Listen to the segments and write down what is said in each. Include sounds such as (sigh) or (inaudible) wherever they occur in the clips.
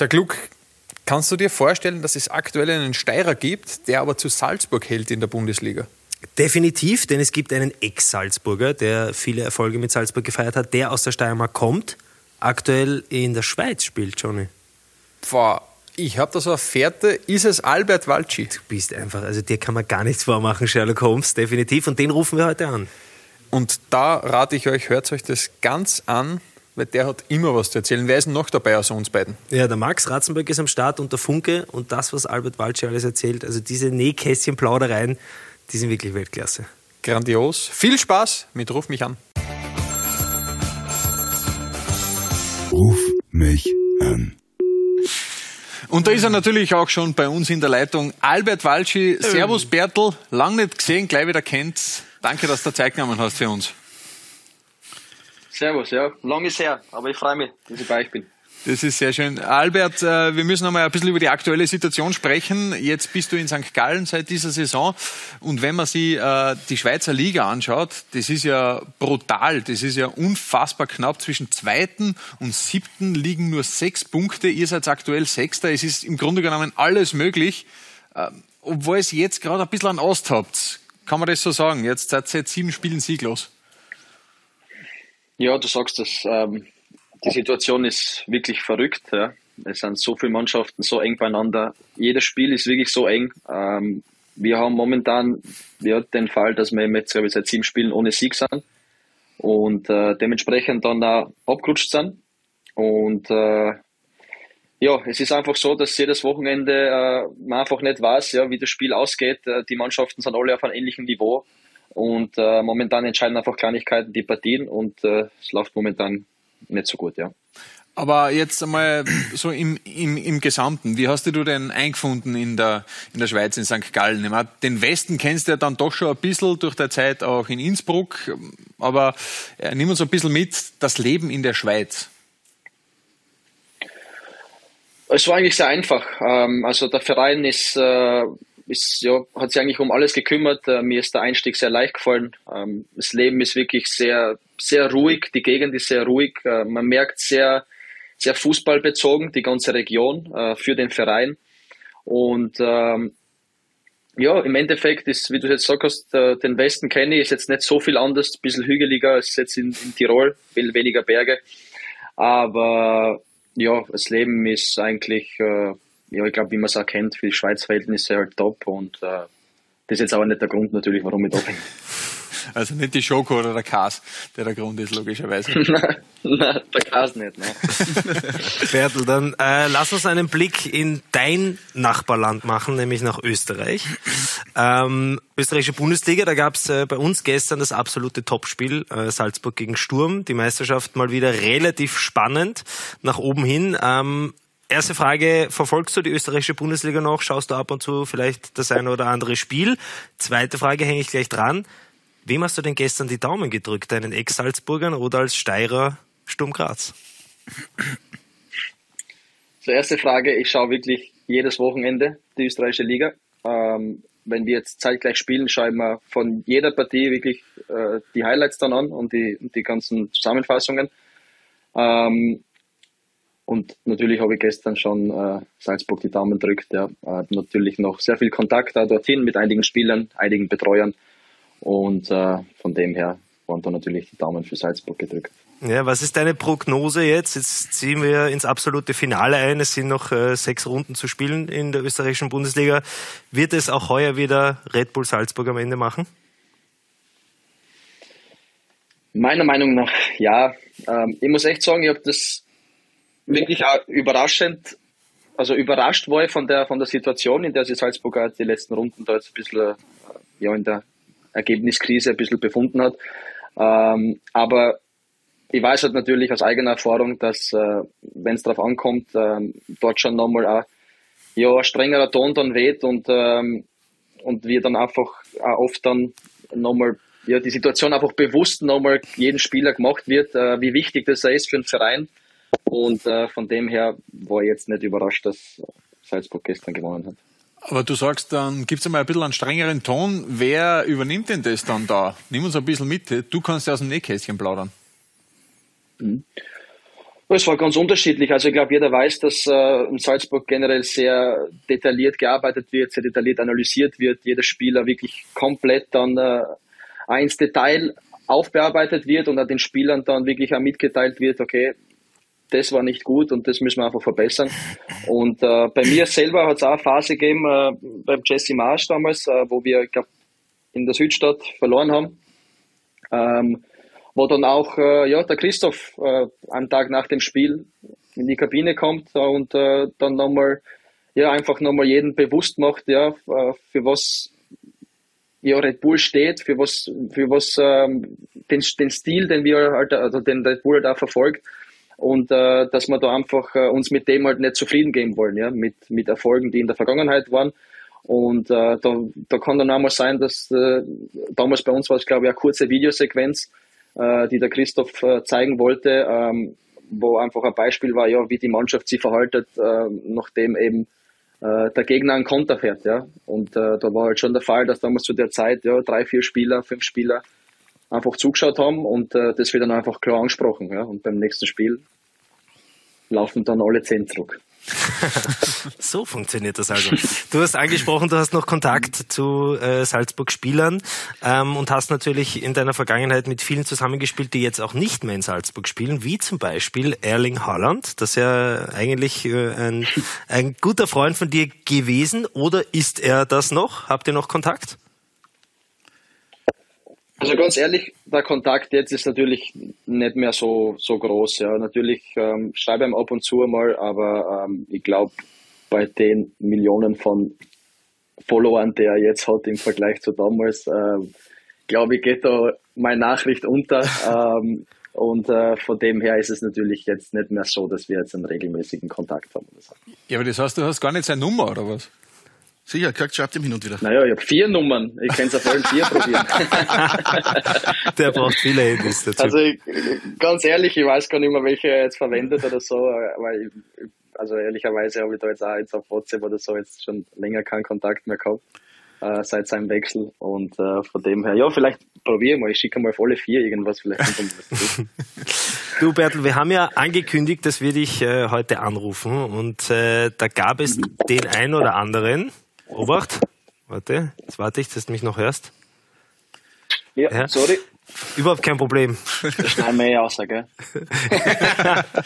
Sag Luke, kannst du dir vorstellen, dass es aktuell einen Steirer gibt, der aber zu Salzburg hält in der Bundesliga? Definitiv, denn es gibt einen Ex-Salzburger, der viele Erfolge mit Salzburg gefeiert hat, der aus der Steiermark kommt, aktuell in der Schweiz spielt, Johnny. Boah, ich habe da so eine Fährte. Ist es Albert Walci? Du bist einfach, also dir kann man gar nichts vormachen, Sherlock Holmes, definitiv. Und den rufen wir heute an. Und da rate ich euch, hört euch das ganz an, weil der hat immer was zu erzählen. Wer ist denn noch dabei außer uns beiden? Ja, der Max Ratzenberg ist am Start und der Funke und das, was Albert Walci alles erzählt, also diese Nähkästchen-Plaudereien, die sind wirklich Weltklasse. Grandios. Viel Spaß mit Ruf mich an. Ruf mich an. Und da ist er natürlich auch schon bei uns in der Leitung. Albert Walschi, Servus Bertel, lang nicht gesehen, gleich wieder kennt. Danke, dass du Zeit genommen hast für uns. Servus, ja, lang ist her, aber ich freue mich, dass ich bei euch bin. Das ist sehr schön. Albert, äh, wir müssen einmal ein bisschen über die aktuelle Situation sprechen. Jetzt bist du in St. Gallen seit dieser Saison. Und wenn man sich äh, die Schweizer Liga anschaut, das ist ja brutal. Das ist ja unfassbar knapp. Zwischen zweiten und siebten liegen nur sechs Punkte. Ihr seid aktuell Sechster. Es ist im Grunde genommen alles möglich. Ähm, obwohl es jetzt gerade ein bisschen an Ost habt. Kann man das so sagen? Jetzt seit sieben Spielen sieglos. Ja, du sagst das. Ähm die Situation ist wirklich verrückt. Ja. Es sind so viele Mannschaften so eng beieinander. Jedes Spiel ist wirklich so eng. Ähm, wir haben momentan ja, den Fall, dass wir jetzt ich, seit sieben Spielen ohne Sieg sind und äh, dementsprechend dann auch abgerutscht sind. Und äh, ja, es ist einfach so, dass jedes Wochenende äh, man einfach nicht weiß, ja, wie das Spiel ausgeht. Äh, die Mannschaften sind alle auf einem ähnlichen Niveau und äh, momentan entscheiden einfach Kleinigkeiten die Partien und äh, es läuft momentan nicht so gut, ja. Aber jetzt einmal so im, im, im Gesamten, wie hast du denn eingefunden in der, in der Schweiz, in St. Gallen? Meine, den Westen kennst du ja dann doch schon ein bisschen durch die Zeit auch in Innsbruck, aber äh, nimm uns ein bisschen mit, das Leben in der Schweiz. Es war eigentlich sehr einfach. Ähm, also der Verein ist, äh, ist, ja, hat sich eigentlich um alles gekümmert. Äh, mir ist der Einstieg sehr leicht gefallen. Ähm, das Leben ist wirklich sehr, sehr ruhig. Die Gegend ist sehr ruhig. Äh, man merkt sehr, sehr fußballbezogen, die ganze Region äh, für den Verein. Und ähm, ja, im Endeffekt ist, wie du jetzt sagst, den Westen kenne ich, ist jetzt nicht so viel anders, ein bisschen hügeliger als jetzt in, in Tirol, viel weniger Berge. Aber ja, das Leben ist eigentlich ja, ich glaube, wie man es auch kennt, für die Schweiz-Verhältnisse halt top und äh, das ist jetzt aber nicht der Grund natürlich, warum ich da bin. (laughs) Also nicht die Schoko oder der Kas, der der Grund ist, logischerweise. (laughs) nein, nein, der Kas nicht, nein. (laughs) Bertel, dann äh, lass uns einen Blick in dein Nachbarland machen, nämlich nach Österreich. Ähm, österreichische Bundesliga, da gab es äh, bei uns gestern das absolute Topspiel, äh, Salzburg gegen Sturm. Die Meisterschaft mal wieder relativ spannend nach oben hin. Ähm, Erste Frage, verfolgst du die österreichische Bundesliga noch? Schaust du ab und zu vielleicht das eine oder andere Spiel? Zweite Frage hänge ich gleich dran. Wem hast du denn gestern die Daumen gedrückt? Deinen Ex-Salzburgern oder als Steirer Sturm Graz? Zur erste Frage, ich schaue wirklich jedes Wochenende die österreichische Liga. Ähm, wenn wir jetzt zeitgleich spielen, schaue ich mir von jeder Partie wirklich äh, die Highlights dann an und die, die ganzen Zusammenfassungen. Ähm, und natürlich habe ich gestern schon äh, Salzburg die Daumen drückt. Ja. Äh, natürlich noch sehr viel Kontakt da dorthin mit einigen Spielern, einigen Betreuern. Und äh, von dem her waren da natürlich die Daumen für Salzburg gedrückt. Ja, was ist deine Prognose jetzt? Jetzt ziehen wir ins absolute Finale ein. Es sind noch äh, sechs Runden zu spielen in der österreichischen Bundesliga. Wird es auch heuer wieder Red Bull Salzburg am Ende machen? Meiner Meinung nach ja. Ähm, ich muss echt sagen, ich habe das wirklich auch überraschend, also überrascht war ich von der, von der Situation, in der sich Salzburg auch die letzten Runden da jetzt ein bisschen äh, ja, in der Ergebniskrise ein bisschen befunden hat. Ähm, aber ich weiß halt natürlich aus eigener Erfahrung, dass äh, wenn es darauf ankommt, ähm, dort schon nochmal ein, ja, ein strengerer Ton dann weht und, ähm, und wir dann einfach auch oft dann nochmal ja, die Situation einfach bewusst nochmal jeden Spieler gemacht wird, äh, wie wichtig das ist für den Verein und äh, von dem her war ich jetzt nicht überrascht, dass Salzburg gestern gewonnen hat. Aber du sagst, dann gibt es einmal ein bisschen einen strengeren Ton. Wer übernimmt denn das dann da? Nimm uns ein bisschen mit. Du kannst ja aus dem Nähkästchen plaudern. Mhm. Es war ganz unterschiedlich. Also ich glaube, jeder weiß, dass äh, in Salzburg generell sehr detailliert gearbeitet wird, sehr detailliert analysiert wird, jeder Spieler wirklich komplett dann äh, ins Detail aufbearbeitet wird und an den Spielern dann wirklich auch mitgeteilt wird, okay, das war nicht gut und das müssen wir einfach verbessern. Und äh, bei mir selber hat es auch eine Phase gegeben, äh, beim Jesse Marsch damals, äh, wo wir, ich glaube, in der Südstadt verloren haben. Ähm, wo dann auch äh, ja, der Christoph äh, einen Tag nach dem Spiel in die Kabine kommt äh, und äh, dann nochmal ja, einfach nochmal jeden bewusst macht, ja, äh, für was ja, Red Bull steht, für was, für was ähm, den, den Stil, den wir halt, also den Red Bull halt auch verfolgt und äh, dass wir da einfach äh, uns mit dem halt nicht zufrieden geben wollen, ja, mit, mit Erfolgen, die in der Vergangenheit waren. Und äh, da, da kann dann auch mal sein, dass äh, damals bei uns war es, glaube ich, eine kurze Videosequenz, äh, die der Christoph äh, zeigen wollte, ähm, wo einfach ein Beispiel war, ja, wie die Mannschaft sich verhaltet, äh, nachdem eben äh, der Gegner einen Konter fährt, ja. Und äh, da war halt schon der Fall, dass damals zu der Zeit ja drei, vier Spieler, fünf Spieler einfach zugeschaut haben und äh, das wird dann einfach klar angesprochen, ja. Und beim nächsten Spiel laufen dann alle zehn zurück. (laughs) so funktioniert das also. Du hast angesprochen, du hast noch Kontakt zu äh, Salzburg-Spielern ähm, und hast natürlich in deiner Vergangenheit mit vielen zusammengespielt, die jetzt auch nicht mehr in Salzburg spielen, wie zum Beispiel Erling Haaland, das ja eigentlich äh, ein, ein guter Freund von dir gewesen oder ist er das noch? Habt ihr noch Kontakt? Also ganz ehrlich, der Kontakt jetzt ist natürlich nicht mehr so, so groß. Ja. Natürlich ähm, schreibe ich ihm ab und zu mal, aber ähm, ich glaube, bei den Millionen von Followern, die er jetzt hat im Vergleich zu damals, ähm, glaube ich, geht da meine Nachricht unter. (laughs) ähm, und äh, von dem her ist es natürlich jetzt nicht mehr so, dass wir jetzt einen regelmäßigen Kontakt haben. Ja, aber das heißt, du hast gar nicht seine Nummer, oder was? Sicher, Kirk schreibt ihm hin und wieder. Naja, ich habe vier Nummern. Ich kann es auf allen vier probieren. (laughs) Der braucht viele Handys dazu. Also ich, ganz ehrlich, ich weiß gar nicht mehr, welche er jetzt verwendet oder so, weil ich, also ehrlicherweise habe ich da jetzt auch jetzt auf WhatsApp oder so jetzt schon länger keinen Kontakt mehr gehabt äh, seit seinem Wechsel und äh, von dem her, ja, vielleicht probiere ich mal, ich schicke mal auf alle vier irgendwas, vielleicht (laughs) Du Bertel, wir haben ja angekündigt, dass wir dich äh, heute anrufen und äh, da gab es den ein oder anderen, Obacht. Warte, jetzt warte ich, dass du mich noch hörst. Ja, ja. sorry. Überhaupt kein Problem. Das schneiden wir eh raus, gell?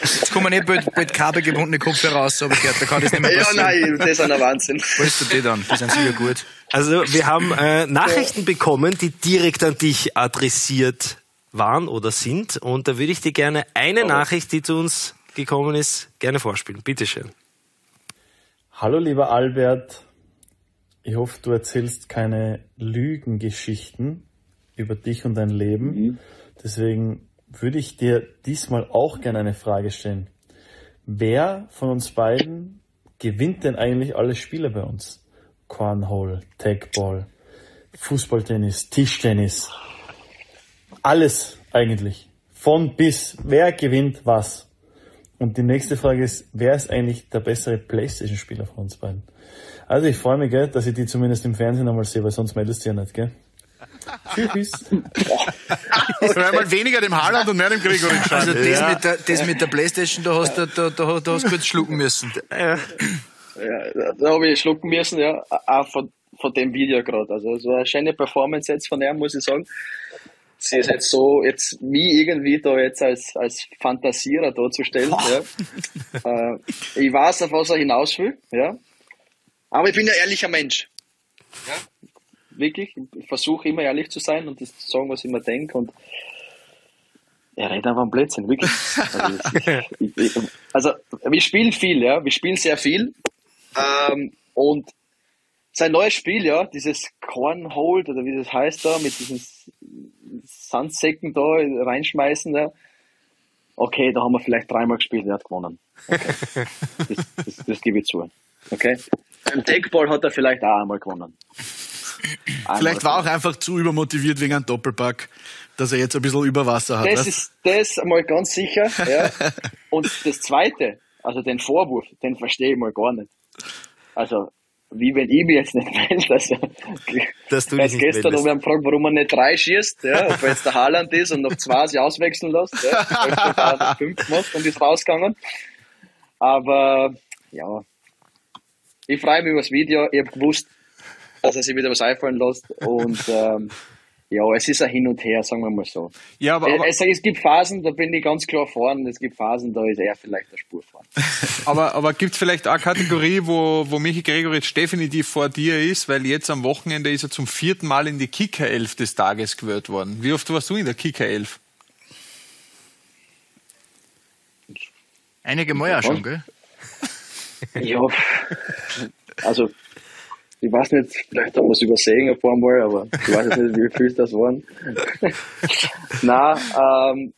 Jetzt kommen nicht bald, bald kabelgebundene Kopfhörer raus, aber ich gehört, da kann das nicht mehr passieren. Ja, nein, das ist ein Wahnsinn. Wo ist du die dann? Die sind sicher gut. Also, wir haben äh, Nachrichten ja. bekommen, die direkt an dich adressiert waren oder sind. Und da würde ich dir gerne eine oh. Nachricht, die zu uns gekommen ist, gerne vorspielen. Bitteschön. Hallo, lieber Albert. Ich hoffe, du erzählst keine Lügengeschichten über dich und dein Leben. Mhm. Deswegen würde ich dir diesmal auch gerne eine Frage stellen. Wer von uns beiden gewinnt denn eigentlich alle Spiele bei uns? Cornhole, Tagball, Fußballtennis, Tischtennis. Alles eigentlich. Von bis. Wer gewinnt was? Und die nächste Frage ist, wer ist eigentlich der bessere Playstation-Spieler von uns beiden? Also ich freue mich, gell, dass ich die zumindest im Fernsehen einmal sehe, weil sonst meldest du ja nicht, gell? Tschüss. Soll (laughs) einmal weniger dem Haaland und mehr dem Gregory Also das, ja. mit der, das mit der Playstation, da hast du da, da, da hast kurz schlucken müssen. Ja, ja da habe ich schlucken müssen, ja. Auch von, von dem Video gerade. Also es war eine schöne Performance jetzt von ihm, muss ich sagen. Sie ist jetzt so, jetzt mich irgendwie da jetzt als, als Fantasierer darzustellen. (laughs) Ja. äh, ich weiß, auf was er hinaus will, ja. Aber ich bin ein ehrlicher Mensch. Ja? Wirklich. Ich versuche immer ehrlich zu sein und das zu sagen, was ich mir denke. Und er redet einfach am Blödsinn, wirklich. Also, also, wir spielen viel, ja. Wir spielen sehr viel. Ähm, und sein neues Spiel, ja, dieses Cornhold oder wie das heißt da, mit diesen Sandsäcken da reinschmeißen, ja. Okay, da haben wir vielleicht dreimal gespielt, er hat gewonnen. Okay. (laughs) Das, das, das gebe ich zu. Okay? Beim Deckball hat er vielleicht auch einmal gewonnen. Einmal vielleicht war er auch einfach zu übermotiviert wegen einem Doppelpack, dass er jetzt ein bisschen über Wasser hat. Das was? ist das einmal ganz sicher. Ja. (laughs) Und das Zweite, also den Vorwurf, den verstehe ich mal gar nicht. Also wie wenn ich mich jetzt nicht melde. Also, Dass du er nicht gestern noch wer gefragt, warum er nicht drei schießt, ja, ob er jetzt der Haaland ist und noch zwei sich auswechseln lässt. Ja. Fünf gemacht und ist rausgegangen. Aber ja, ich freue mich über das Video. Ich habe gewusst, dass er sich wieder was einfallen lässt. Und ähm, ja, es ist ein Hin und Her, sagen wir mal so. Ja, aber, aber, es, es gibt Phasen, da bin ich ganz klar vorn. Es gibt Phasen, da ist er vielleicht der Spur vorn. (laughs) aber, aber gibt es vielleicht auch eine Kategorie, wo, wo Michi Gregoritsch definitiv vor dir ist, weil jetzt am Wochenende ist er zum vierten Mal in die Kicker-Elf des Tages gewählt worden. Wie oft warst du in der Kicker-Elf? Einige Mal ja schon, gell? Ja, also ich weiß nicht, vielleicht haben wir es übersehen ein paar Mal, aber ich weiß jetzt nicht, wie viel das waren. (laughs) nein, ähm,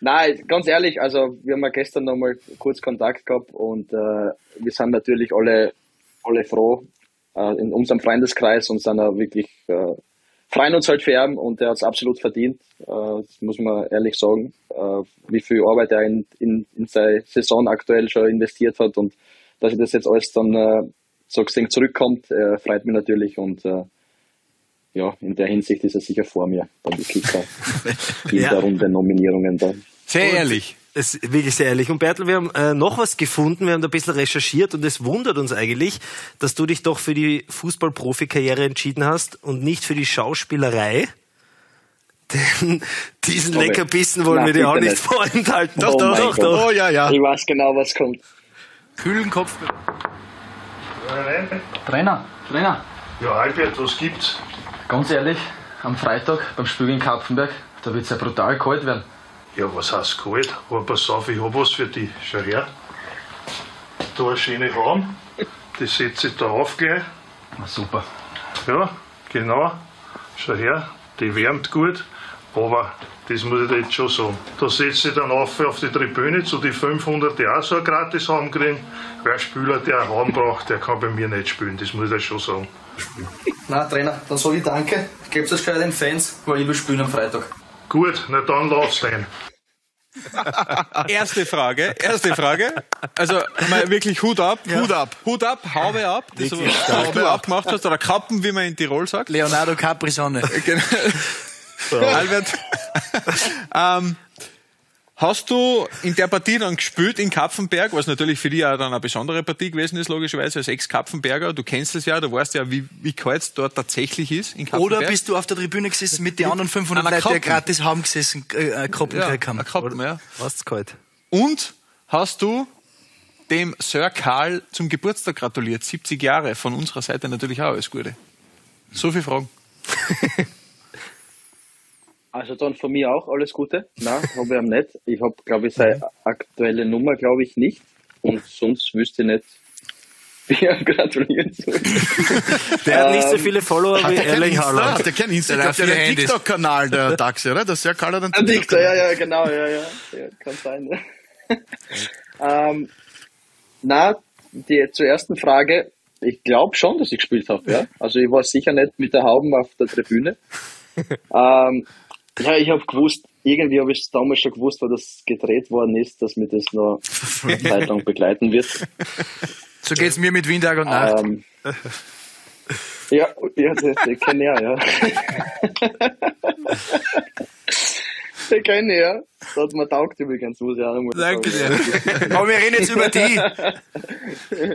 nein, ganz ehrlich, also wir haben ja gestern noch mal kurz Kontakt gehabt und äh, wir sind natürlich alle, alle froh äh, in unserem Freundeskreis und sind auch wirklich äh, freuen uns halt für ihn und er hat es absolut verdient, äh, das muss man ehrlich sagen, äh, wie viel Arbeit er in, in, in seine Saison aktuell schon investiert hat und dass ich das jetzt alles dann so gesehen zurückkommt, äh, freut mich natürlich und äh, ja, in der Hinsicht ist er sicher vor mir, dann die Kicker (laughs) in Ja. der Runde Nominierungen dann. Sehr ehrlich. Es ist wirklich sehr ehrlich. Und Bertel, wir haben äh, noch was gefunden, wir haben da ein bisschen recherchiert und es wundert uns eigentlich, dass du dich doch für die Fußball-Profi-Karriere entschieden hast und nicht für die Schauspielerei. (laughs) Denn diesen Aber- Leckerbissen wollen wir dir auch nicht nicht. vorenthalten. Oh mein Gott. Oh ja, ja. Ich weiß genau, was kommt. Kühlen Kopf. Trainer, Trainer, Ja, Albert, was gibt's? ganz ehrlich, am Freitag beim Spiel in Kapfenberg, da wird es ja brutal kalt werden. Ja, was heißt kalt? Aber pass auf, ich hab was für dich. Schau her. Da eine schöne Raum. Die setze ich da auf gleich. Na super. Ja, genau. Schau her, die wärmt gut. Aber das muss ich jetzt schon sagen. Da setze ich dann auf auf die Tribüne zu die 500, die auch so einen gratis Raum kriegen. Wer ein Spieler, der einen Raum braucht, der kann bei mir nicht spielen. Das muss ich dir schon sagen. Na, Trainer, dann sage ich danke. Gebt das gleich den Fans, weil ich will spielen am Freitag. Gut, na dann laufst du ein. (laughs) Erste Frage, erste Frage. Also mal wirklich Hut ab, Hut ab, Hut ab, Haube ab, das was du abgemacht hast, oder Kappen, wie man in Tirol sagt. Leonardo Capri-Sonne. Genau. Albert, (laughs) ähm, hast du in der Partie dann gespielt in Kapfenberg, was natürlich für dich auch dann eine besondere Partie gewesen ist, logischerweise als Ex-Kapfenberger. Du kennst es ja, du weißt ja, wie, wie kalt es dort tatsächlich ist in Kapfenberg. Oder bist du auf der Tribüne gesessen mit den anderen 500 Einer Leuten, die gratis haben gesessen, äh, äh, Koppen ja, haben? ein Kappen, ja. Was kalt? Und hast du dem Sir Karl zum Geburtstag gratuliert, 70 Jahre, von unserer Seite natürlich auch alles Gute. So viele Fragen. (laughs) Also dann von mir auch alles Gute. Nein, habe ich am nicht. Ich habe, glaube ich, seine aktuelle Nummer, glaube ich, nicht. Und sonst wüsste ich nicht, wie er gratulieren soll. (laughs) Der hat nicht so Ähm, viele Follower wie Der kennt Erling Haaland. der kennt Insta. Der hat hat einen. TikTok-Kanal, der (laughs) Taxi, oder? Das ist ja Karl hat Dichter, TikTok-Kanal. ja, ja, genau, ja, ja. ja kann sein. Ja. ähm, na, die zur ersten Frage. Ich glaube schon, dass ich gespielt habe, ja. Also ich war sicher nicht mit der Hauben auf der Tribüne. (laughs) ähm, ja, ich habe gewusst, irgendwie habe ich es damals schon gewusst, weil das gedreht worden ist, dass mir das noch eine Zeit (laughs) lang begleiten wird. So geht's mir mit Wien Tag und Nacht. Ähm, ja, ja, das, das kenne ich auch, ja. Den kenne ich, ja. Das hat mir taugt übrigens, muss ich auch nochmal Danke sagen. Aber wir reden jetzt über die.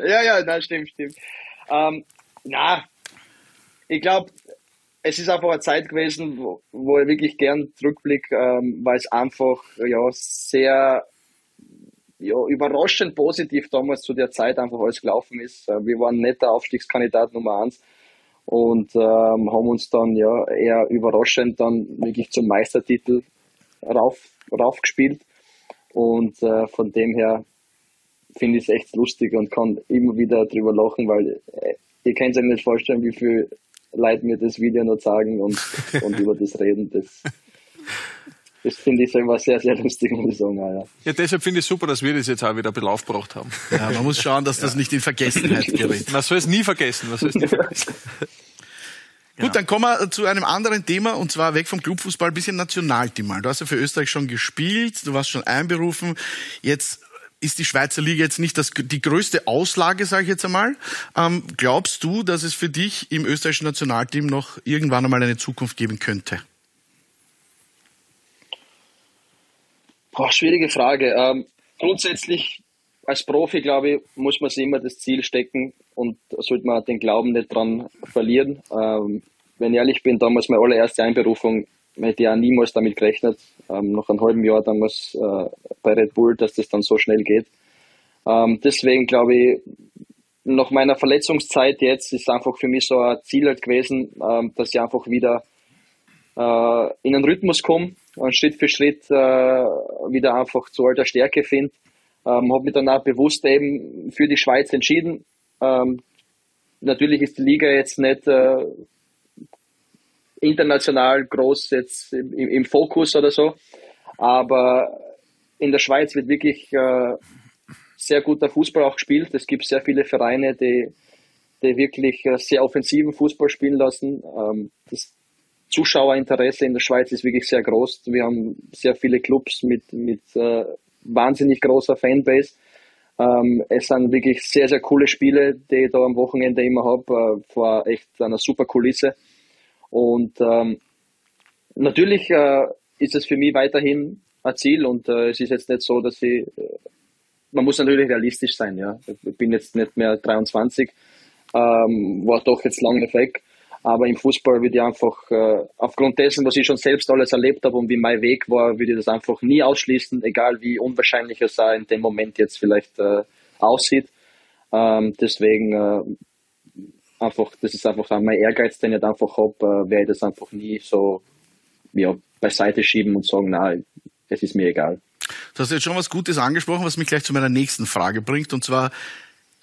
ja, ja, nein, stimmt, stimmt. Ähm, na, ich glaube, es ist einfach eine Zeit gewesen, wo, wo ich wirklich gern zurückblicke, ähm, weil es einfach ja sehr ja, überraschend positiv damals zu der Zeit einfach alles gelaufen ist. Äh, Wir waren nicht der Aufstiegskandidat Nummer eins und ähm, haben uns dann ja eher überraschend dann wirklich zum Meistertitel rauf, raufgespielt. Und äh, von dem her finde ich es echt lustig und kann immer wieder drüber lachen, weil äh, ihr könnt euch nicht vorstellen, wie viel Leute mir das Video noch sagen und, (laughs) und über das reden. Das, das finde ich selber sehr, sehr lustig, muss ich sagen. Ja, ja. Ja, deshalb finde ich super, dass wir das jetzt auch wieder ein bisschen aufgebracht haben. Ja, man muss schauen, dass das nicht in Vergessenheit (laughs) gerät. Man soll es nie vergessen. Man soll es nie vergessen. (laughs) Gut, dann kommen wir zu einem anderen Thema und zwar weg vom Clubfußball, ein bisschen Nationalteam mal. Du hast ja für Österreich schon gespielt, du warst schon einberufen. Jetzt ist die Schweizer Liga jetzt nicht das, die größte Auslage, sage ich jetzt einmal. Ähm, glaubst du, dass es für dich im österreichischen Nationalteam noch irgendwann einmal eine Zukunft geben könnte? Boah, schwierige Frage. Ähm, grundsätzlich als Profi, glaube ich, muss man sich immer das Ziel stecken und sollte man den Glauben nicht dran verlieren. Ähm, wenn ich ehrlich bin, damals meine allererste Einberufung, hätte auch niemals damit gerechnet, ähm, nach einem halben Jahr damals äh, bei Red Bull, dass das dann so schnell geht. Ähm, deswegen glaube ich, nach meiner Verletzungszeit jetzt ist einfach für mich so ein Ziel halt gewesen, ähm, dass ich einfach wieder äh, in einen Rhythmus komme und Schritt für Schritt äh, wieder einfach zu alter Stärke finde. Ähm, habe mich dann auch bewusst eben für die Schweiz entschieden. Ähm, natürlich ist die Liga jetzt nicht äh, international groß jetzt im, im, Fokus oder so, aber in der Schweiz wird wirklich äh, sehr guter Fußball auch gespielt. Es gibt sehr viele Vereine, die, die wirklich äh, sehr offensiven Fußball spielen lassen. Ähm, das Zuschauerinteresse in der Schweiz ist wirklich sehr groß. Wir haben sehr viele Clubs mit, mit äh, wahnsinnig großer Fanbase. Ähm, es sind wirklich sehr, sehr coole Spiele, die ich da am Wochenende immer habe, äh, vor echt einer super Kulisse. Und ähm, natürlich äh, ist es für mich weiterhin ein Ziel und äh, es ist jetzt nicht so, dass ich, äh, man muss natürlich realistisch sein, ja. Ich bin jetzt nicht mehr 23, ähm, war doch jetzt lange weg. Aber im Fußball würde ich einfach, äh, aufgrund dessen, was ich schon selbst alles erlebt habe und wie mein Weg war, würde ich das einfach nie ausschließen, egal wie unwahrscheinlich es in dem Moment jetzt vielleicht äh, aussieht. Ähm, deswegen äh, einfach, das ist einfach mein Ehrgeiz, den ich halt einfach habe, äh, werde ich das einfach nie so ja, beiseite schieben und sagen, nein, es ist mir egal. Du hast jetzt schon was Gutes angesprochen, was mich gleich zu meiner nächsten Frage bringt, und zwar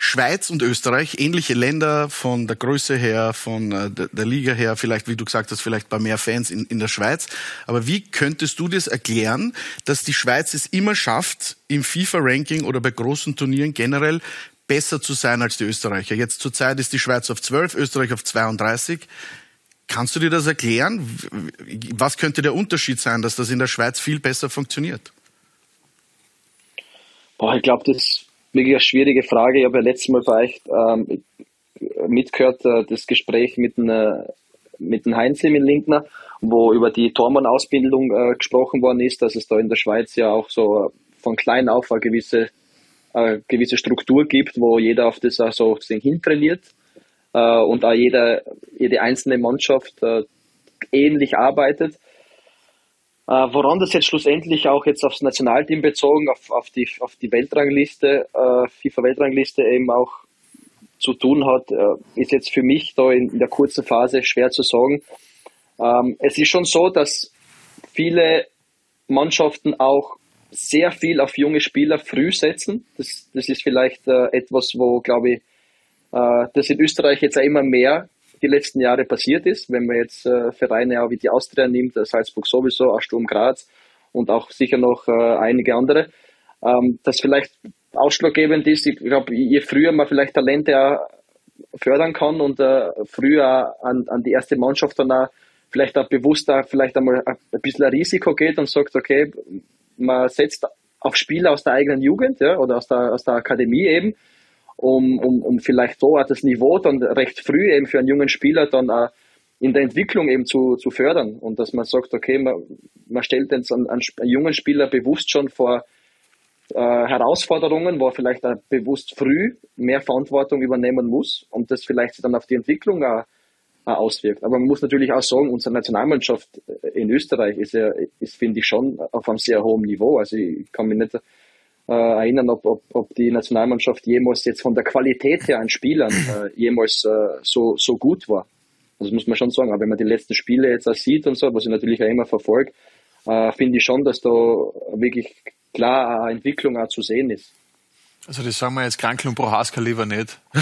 Schweiz und Österreich, ähnliche Länder von der Größe her, von äh, der Liga her, vielleicht, wie du gesagt hast, vielleicht bei mehr Fans in, in der Schweiz. Aber wie könntest du das erklären, dass die Schweiz es immer schafft, im FIFA-Ranking oder bei großen Turnieren generell besser zu sein als die Österreicher? Jetzt zurzeit ist die Schweiz auf 12, Österreich auf 32. Kannst du dir das erklären? Was könnte der Unterschied sein, dass das in der Schweiz viel besser funktioniert? Boah, ich glaube, das wirklich eine schwierige Frage. Ich habe ja letztes Mal vielleicht ähm, mitgehört, äh, das Gespräch mit dem, äh, mit dem Heinz in Linkner, wo über die Tormann-Ausbildung äh, gesprochen worden ist, dass es da in der Schweiz ja auch so von klein auf eine gewisse, eine gewisse Struktur gibt, wo jeder auf das auch so hintrainiert äh, und auch jeder, jede einzelne Mannschaft äh, ähnlich arbeitet. Äh, woran das jetzt schlussendlich auch jetzt aufs Nationalteam bezogen, auf, auf, die, auf die Weltrangliste, äh, FIFA-Weltrangliste eben auch zu tun hat, äh, ist jetzt für mich da in, in der kurzen Phase schwer zu sagen. Ähm, es ist schon so, dass viele Mannschaften auch sehr viel auf junge Spieler früh setzen. Das, das ist vielleicht äh, etwas, wo, glaube ich, äh, das in Österreich jetzt auch immer mehr die letzten Jahre passiert ist. Wenn man jetzt äh, Vereine auch wie die Austria nimmt, äh, Salzburg sowieso, auch Sturm Graz und auch sicher noch äh, einige andere, ähm, das vielleicht ausschlaggebend ist. Ich glaube, je früher man vielleicht Talente fördern kann und äh, früher an, an die erste Mannschaft dann auch vielleicht auch bewusster vielleicht einmal ein bisschen ein Risiko geht und sagt, okay, man setzt auf Spieler aus der eigenen Jugend ja, oder aus der, aus der Akademie eben um, um, um vielleicht so das Niveau dann recht früh eben für einen jungen Spieler dann auch in der Entwicklung eben zu, zu fördern und dass man sagt, okay, man, man stellt jetzt einen, einen jungen Spieler bewusst schon vor äh, Herausforderungen, wo er vielleicht auch bewusst früh mehr Verantwortung übernehmen muss und das vielleicht dann auf die Entwicklung auch, auch auswirkt. Aber man muss natürlich auch sagen, unsere Nationalmannschaft in Österreich ist ja, ist, finde ich, schon auf einem sehr hohen Niveau. Also ich kann mich nicht äh, erinnern, ob, ob, ob die Nationalmannschaft jemals jetzt von der Qualität her an Spielern äh, jemals äh, so, so gut war. Das muss man schon sagen. Aber wenn man die letzten Spiele jetzt auch sieht und so, was ich natürlich auch immer verfolge, äh, finde ich schon, dass da wirklich klar eine Entwicklung auch zu sehen ist. Also das sagen wir jetzt Krankel und Prohaska lieber nicht. ja,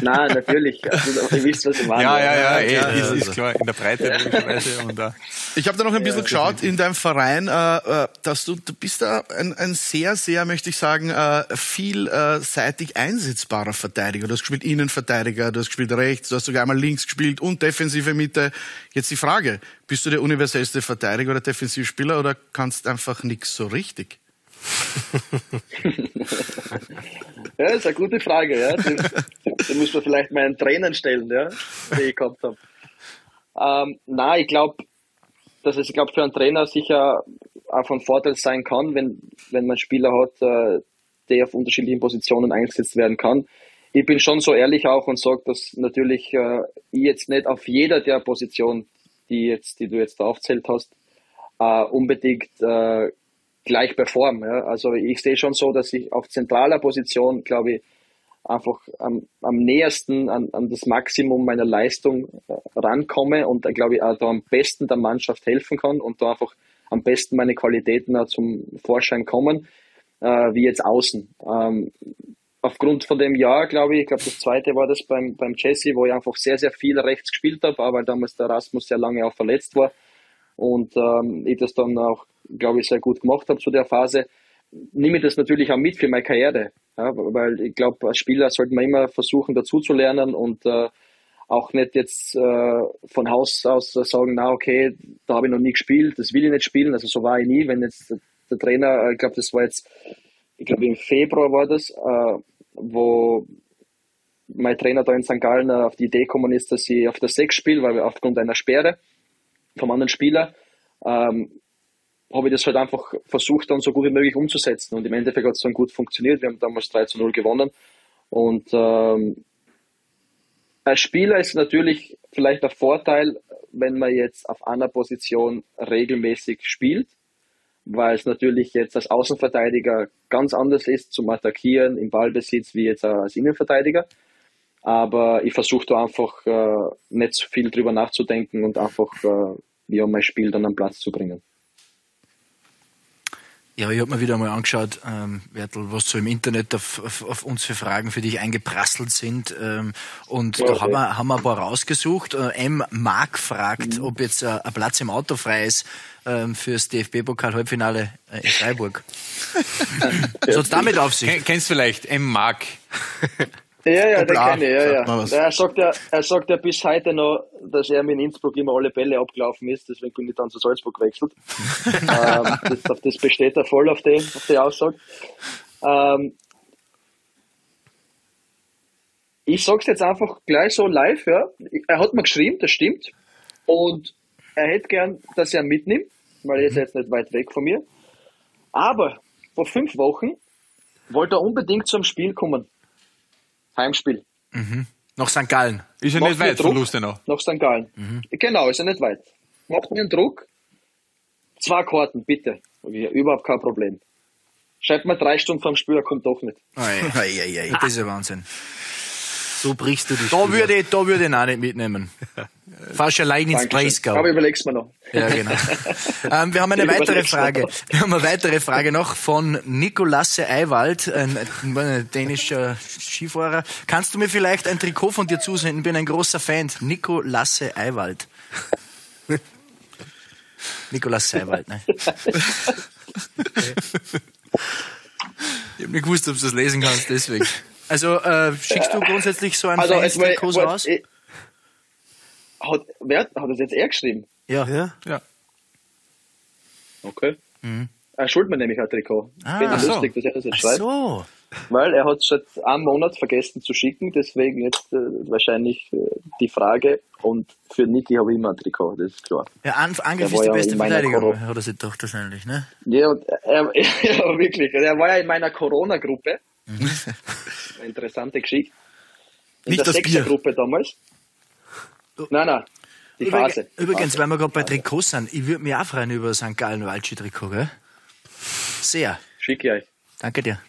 nein, natürlich. Also, ihr wisst, was ich meine. Ja, ja, ja, ja, ja ist, ist, klar. In der Breite logischerweise. Und, uh, ich habe da noch ein bisschen geschaut in deinem Verein, äh, äh, dass du, du bist da ein, ein sehr, sehr, möchte ich sagen, äh, vielseitig einsetzbarer Verteidiger. Du hast gespielt Innenverteidiger, du hast gespielt rechts, du hast sogar einmal links gespielt und defensive Mitte. Jetzt die Frage, bist du der universellste Verteidiger oder Defensivspieler oder kannst einfach nichts so richtig? Ja, ist eine gute Frage, ja. Die, die muss man vielleicht meinen Trainern stellen, ja, die ich gehabt habe. Ähm, na, ich glaube, dass es, ich für einen Trainer sicher auch von Vorteil sein kann, wenn, wenn man Spieler hat, äh, der auf unterschiedlichen Positionen eingesetzt werden kann. Ich bin schon so ehrlich auch und sage, dass natürlich äh, ich jetzt nicht auf jeder der Positionen, die jetzt, die du jetzt da aufzählt hast, äh, unbedingt äh, gleich performen. Ja. Also ich sehe schon so, dass ich auf zentraler Position, glaube ich, einfach am, am nähersten an, an das Maximum meiner Leistung äh, rankomme und, glaube ich, auch da am besten der Mannschaft helfen kann und da einfach am besten meine Qualitäten auch zum Vorschein kommen, äh, wie jetzt außen. Ähm, aufgrund von dem Jahr, glaube ich, ich glaube, das zweite war das beim, beim Jesse, wo ich einfach sehr, sehr viel rechts gespielt habe, weil damals der Rasmus sehr lange auch verletzt war und ähm, ich das dann auch, glaube ich, sehr gut gemacht habe zu der Phase, nehme ich das natürlich auch mit für meine Karriere. Ja, weil ich glaube, als Spieler sollte man immer versuchen, dazu zu lernen und äh, auch nicht jetzt äh, von Haus aus sagen, na okay, da habe ich noch nie gespielt, das will ich nicht spielen. Also so war ich nie. Wenn jetzt der Trainer, äh, ich glaube, das war jetzt, ich glaube im Februar war das, äh, wo mein Trainer da in St. Gallen auf die Idee gekommen ist, dass ich auf der Sechs spiele, weil aufgrund einer Sperre vom anderen Spieler ähm, habe ich das halt einfach versucht, dann so gut wie möglich umzusetzen. Und im Endeffekt hat es dann gut funktioniert. Wir haben damals 3 zu 0 gewonnen. Und ähm, als Spieler ist natürlich vielleicht der Vorteil, wenn man jetzt auf einer Position regelmäßig spielt, weil es natürlich jetzt als Außenverteidiger ganz anders ist zum Attackieren im Ballbesitz wie jetzt als Innenverteidiger. Aber ich versuche da einfach äh, nicht so viel drüber nachzudenken und einfach äh, ja, mein Spiel dann am Platz zu bringen. Ja, ich habe mir wieder mal angeschaut, ähm, Wertel, was so im Internet auf, auf, auf, uns für Fragen für dich eingeprasselt sind. Ähm, und okay. da haben wir, haben wir ein paar rausgesucht. Äh, M. Mark fragt, mhm. ob jetzt äh, ein Platz im Auto frei ist ähm, fürs DFB-Pokal-Halbfinale äh, in Freiburg. (laughs) was hat damit auf sich? Kennst du vielleicht M. Mark? (laughs) Ja, ja, den kenne ich, ja, ja. Er sagt ja, er sagt ja bis heute noch, dass er mit Innsbruck immer alle Bälle abgelaufen ist, deswegen bin ich dann zu Salzburg gewechselt. (laughs) ähm, das, das, besteht er voll auf die, auf die Aussage. Ähm, ich sag's jetzt einfach gleich so live, ja. Er hat mir geschrieben, das stimmt. Und er hätte gern, dass er mitnimmt, weil er ist jetzt nicht weit weg von mir. Aber vor fünf Wochen wollte er unbedingt zum Spiel kommen. Heimspiel. Mhm. Nach St. Gallen. Ist ja nicht weit von Lustenau. Nach St. Gallen. Mhm. Genau, ist ja nicht weit. Macht mir einen Druck. Zwei Karten, bitte. Überhaupt kein Problem. Schreibt mir drei Stunden vom Spiel, er kommt doch nicht. Ei, ei, ei, ei. Das ist ja Wahnsinn. So brichst du die Da würde ich, da würde ich ihn auch nicht mitnehmen. (laughs) Fast allein ins Breisgau. Aber überleg's mir noch. Ja, genau. (laughs) ähm, wir haben eine weitere Frage. Wir haben eine weitere Frage noch von Nikolasse Eiwald, ein, ein dänischer Skifahrer. Kannst du mir vielleicht ein Trikot von dir zusenden? Ich bin ein großer Fan. Nikolasse Eiwald. (laughs) Nikolasse Eiwald, ne? Ich habe nicht gewusst, ob du das lesen kannst, deswegen. Also äh, schickst du grundsätzlich so ein also, Trikot raus? Ich, hat, wer, hat das jetzt er geschrieben? Ja. Ja. ja. Okay. Mhm. Er schuldet mir nämlich ein Trikot. Ah, Finde so. lustig, dass er das jetzt schreibt. so. Weil er hat es seit einem Monat vergessen zu schicken, deswegen jetzt äh, wahrscheinlich äh, die Frage. Und für Niki habe ich immer ein Trikot, das ist klar. Ja, An Angriff ist die beste Verteidiger, hat er sich doch wahrscheinlich, ne? Ja, und er, (laughs) ja, wirklich. Er war ja in meiner Corona-Gruppe. Mhm. Interessante Geschichte. In Nicht der das Bier. Gruppe damals. Nein, nein. Die Phase. Übrigens, weil wir gerade bei Trikots sind, ich würde mich auch freuen über St. Gallen Waldschi-Trikot, gell? Sehr. Schicke euch. Danke dir.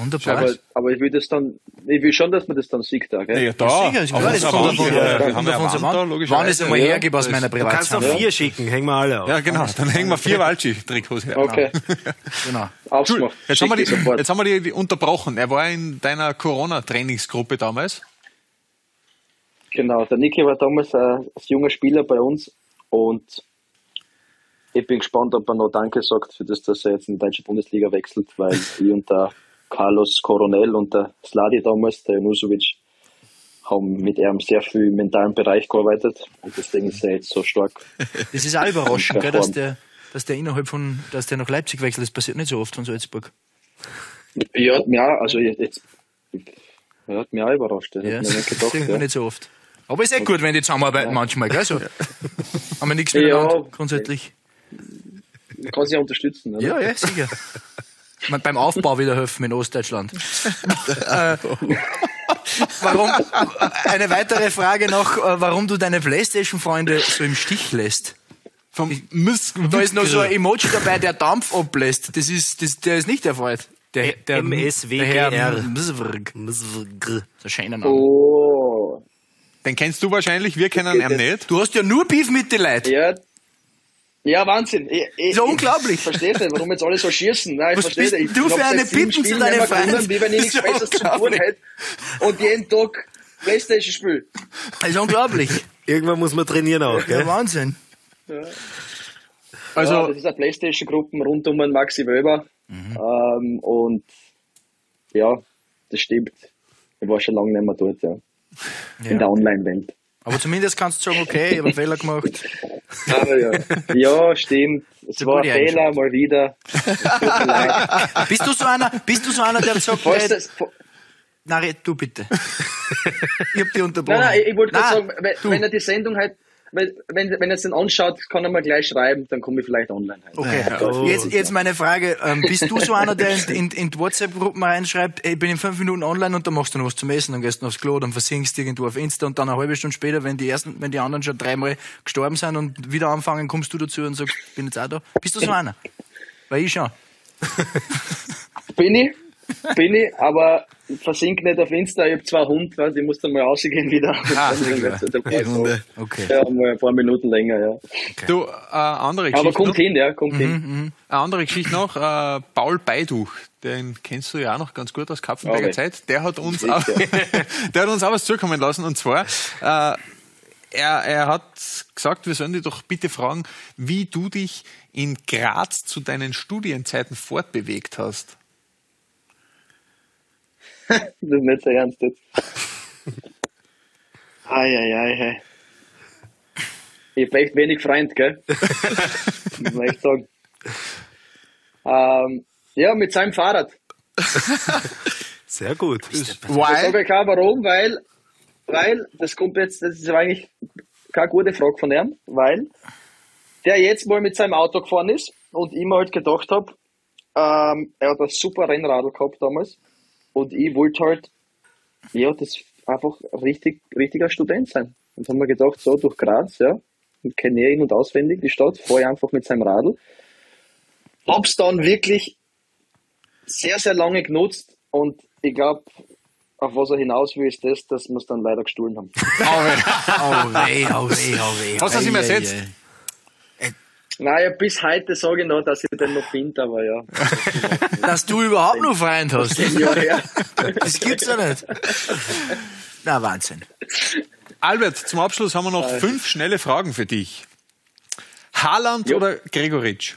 Wunderbar. Aber, aber, ich will das dann, ich will schon, dass man das dann sieht, da, gell? Ja, da. Ja, sicher, das kommt davon, ja, wir ja Wand, logischerweise. Wann es einmal hergibt aus meiner Privatzeit. Du kannst noch vier schicken, hängen wir alle auf. Ja, genau. Dann hängen wir vier Waldschi-Trikots her. Okay. genau. Jetzt haben, wir die, jetzt haben wir die unterbrochen. Er war in deiner Corona-Trainingsgruppe damals. Genau, der Niki war damals ein, ein junger Spieler bei uns und ich bin gespannt, ob er noch Danke sagt für das, dass er jetzt in die deutsche Bundesliga wechselt, weil ich und der Carlos Coronel und der Sladi damals, der Janusovic, haben mit ihm sehr viel im mentalen Bereich gearbeitet und deswegen ist er jetzt so stark. (laughs) Das ist auch überraschend, gell, dass der dass der innerhalb von, dass der nach Leipzig wechselt. Das passiert nicht so oft von Salzburg. Ja, hat mich auch, also jetzt, ja, hat mich auch überrascht. Das Ja, hat mir nicht das gedacht, ist ja. nicht so oft. Aber ist eh gut, wenn die zusammenarbeiten manchmal, gell? So. Haben wir nichts Ja. miteinander, grundsätzlich. Kann sich ja unterstützen. Oder? Ja, ja, sicher. Beim Aufbau wieder helfen in Ostdeutschland. äh, warum, eine weitere Frage noch, äh, warum du deine Playstation-Freunde so im Stich lässt. Vom Miss Da ist noch so ein Emoji dabei, der Dampf ablässt. Das ist, das, der ist nicht erfreut. Der, der, MSWGR. Der Herr Msvrg. Der schöne Name. Oh. Den kennst du wahrscheinlich, wir kennen ihn nicht. Du hast ja nur Beef mit den Leuten. Ja. Ja, Wahnsinn. Ich, ich, Ist ja unglaublich. Ich verstehe nicht, warum jetzt alle so schießen. Nein, ich Was verstehe bist nicht. Ich du für eine Bitten zu deinen Feinden? Wie wenn ich nichts ja Besseres zu tun hätte. Und jeden Tag Playstation spiele. Das ist unglaublich. Irgendwann muss man trainieren auch, Ja, gell? Wahnsinn. Also- ja, das ist eine Playstation-Gruppe rund um den Maxi Weber. Mhm. Ähm, und ja, das stimmt. Ich war schon lange nicht mehr dort, ja. In der Online-Welt. Aber zumindest kannst du sagen, okay, ich habe einen Fehler gemacht. Aber ja. ja, stimmt. Es war ein Fehler, mal wieder. Bist du so einer, bist du so einer, der sagt, hey, das, na, red du bitte. (laughs) ich hab dich unterbrochen. Nein, nein, ich, wollte gerade Nein, sagen, wenn, wenn er die Sendung halt, wenn, wenn, wenn er es dann anschaut, kann er mal gleich schreiben, dann komme ich vielleicht online. Halt. Okay, jetzt, jetzt meine Frage. Ähm, bist du so einer, der in, in, in WhatsApp-Gruppen reinschreibt, ey, ich bin in fünf Minuten online und dann machst du noch was zum Essen, dann gehst du aufs Klo, dann versinkst du irgendwo auf Insta und dann eine halbe Stunde später, wenn die ersten, wenn die anderen schon dreimal gestorben sind und wieder anfangen, kommst du dazu und sagst, bin jetzt auch da. Bist du so einer? Weil ich schon. Bin ich, bin ich, aber versink nicht auf Insta, ich habe zwei Hunde, weißt, ich muss dann mal rausgehen wieder. (laughs) Ah, Die Runde. Okay. Ja, mal ein paar Minuten länger, ja. Du, äh, andere Geschichte. Aber kommt noch. hin, ja, kommt Mhm, hin. Eine andere Geschichte noch, äh, Paul Beiduch, den kennst du ja auch noch ganz gut aus Kapfenberger Okay. Zeit. Der hat uns auch, (laughs) der hat uns auch was zukommen lassen und zwar, äh, er, er hat gesagt, wir sollen dich doch bitte fragen, wie du dich in Graz zu deinen Studienzeiten fortbewegt hast. Das ist nicht so ernst jetzt. Eieiei, hey. Ich hab echt wenig Freund, gell? (laughs) Muss man echt sagen. Ähm, ja, mit seinem Fahrrad. Sehr gut. Ich sage euch auch warum, weil, weil, das kommt jetzt, das ist eigentlich keine gute Frage von ihm, weil der jetzt mal mit seinem Auto gefahren ist und ich mir halt gedacht habe, ähm, er hat ein super Rennradl gehabt damals und ich wollte halt, ja, das einfach richtig, richtiger Student sein. Und haben wir gedacht, so durch Graz, ja, ich kenne in- und auswendig die Stadt, fahre ich einfach mit seinem Radl. Hab's dann wirklich sehr, sehr lange genutzt und ich glaube, auf was er hinaus will, ist das, dass wir es dann leider gestohlen haben. (laughs) Oh weh, oh weh, oh weh. Hast du das ihm ersetzt? Naja, bis heute sage ich noch, dass ich den noch finde, aber ja. (laughs) Dass du überhaupt noch Freund hast. ja, ja. Das gibt's ja nicht. Na, Wahnsinn. Albert, zum Abschluss haben wir noch fünf schnelle Fragen für dich. Haaland Jo. oder Gregoritsch?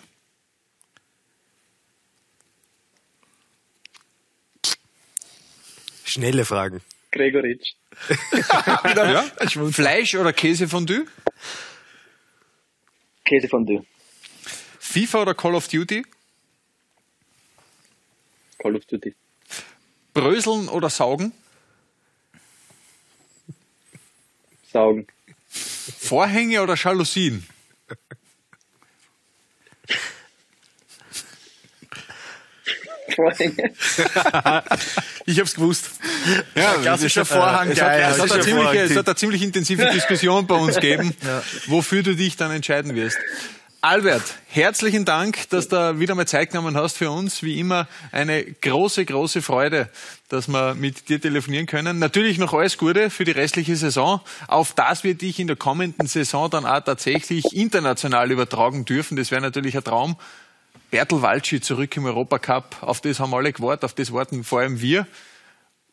Schnelle Fragen. Gregoritsch. (laughs) Ja? Fleisch oder Käsefondue? Käsefondue. FIFA oder Call of Duty? Call of Duty. Bröseln oder Saugen? Saugen. Vorhänge oder Jalousien? Vorhänge. (laughs) Ich hab's gewusst. Ja, klassischer hat- Vorhang, es hat, es, hat eine Klassischer ziemliche, Vorhang. es hat eine ziemlich intensive Diskussion bei uns (laughs) gegeben, wofür du dich dann entscheiden wirst. Albert, herzlichen Dank, dass du wieder mal Zeit genommen hast für uns. Wie immer eine große, große Freude, dass wir mit dir telefonieren können. Natürlich noch alles Gute für die restliche Saison, auf das wir dich in der kommenden Saison dann auch tatsächlich international übertragen dürfen. Das wäre natürlich ein Traum. Bertel Walci zurück im Europacup, auf das haben alle gewartet, auf das warten vor allem wir.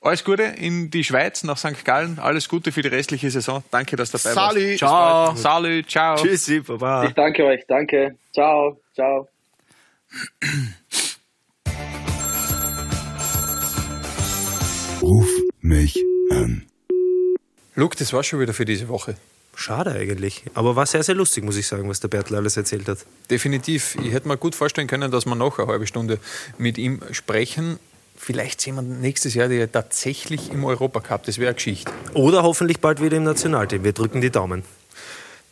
Alles Gute in die Schweiz, nach St. Gallen. Alles Gute für die restliche Saison. Danke, dass du dabei Sali. warst. Ciao. Salü, ciao. Tschüssi, Baba. Ich danke euch. Danke. Ciao. Ciao. Ruf mich an. Luke, das war schon wieder für diese Woche. Schade eigentlich. Aber war sehr, sehr lustig, muss ich sagen, was der Bertel alles erzählt hat. Definitiv. Ich hätte mir gut vorstellen können, dass wir noch eine halbe Stunde mit ihm sprechen. Vielleicht sehen wir nächstes Jahr die tatsächlich im Europacup. Das wäre eine Geschichte. Oder hoffentlich bald wieder im Nationalteam. Wir drücken die Daumen.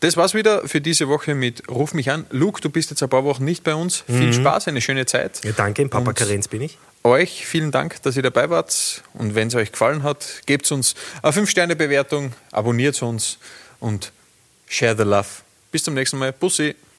Das war's wieder für diese Woche mit Ruf mich an. Luke, du bist jetzt ein paar Wochen nicht bei uns. Viel Spaß, eine schöne Zeit. Ja, danke, im Papa Karenz bin ich. Euch vielen Dank, dass ihr dabei wart. Und wenn es euch gefallen hat, gebt uns eine 5-Sterne-Bewertung, abonniert uns und share the love. Bis zum nächsten Mal. Bussi.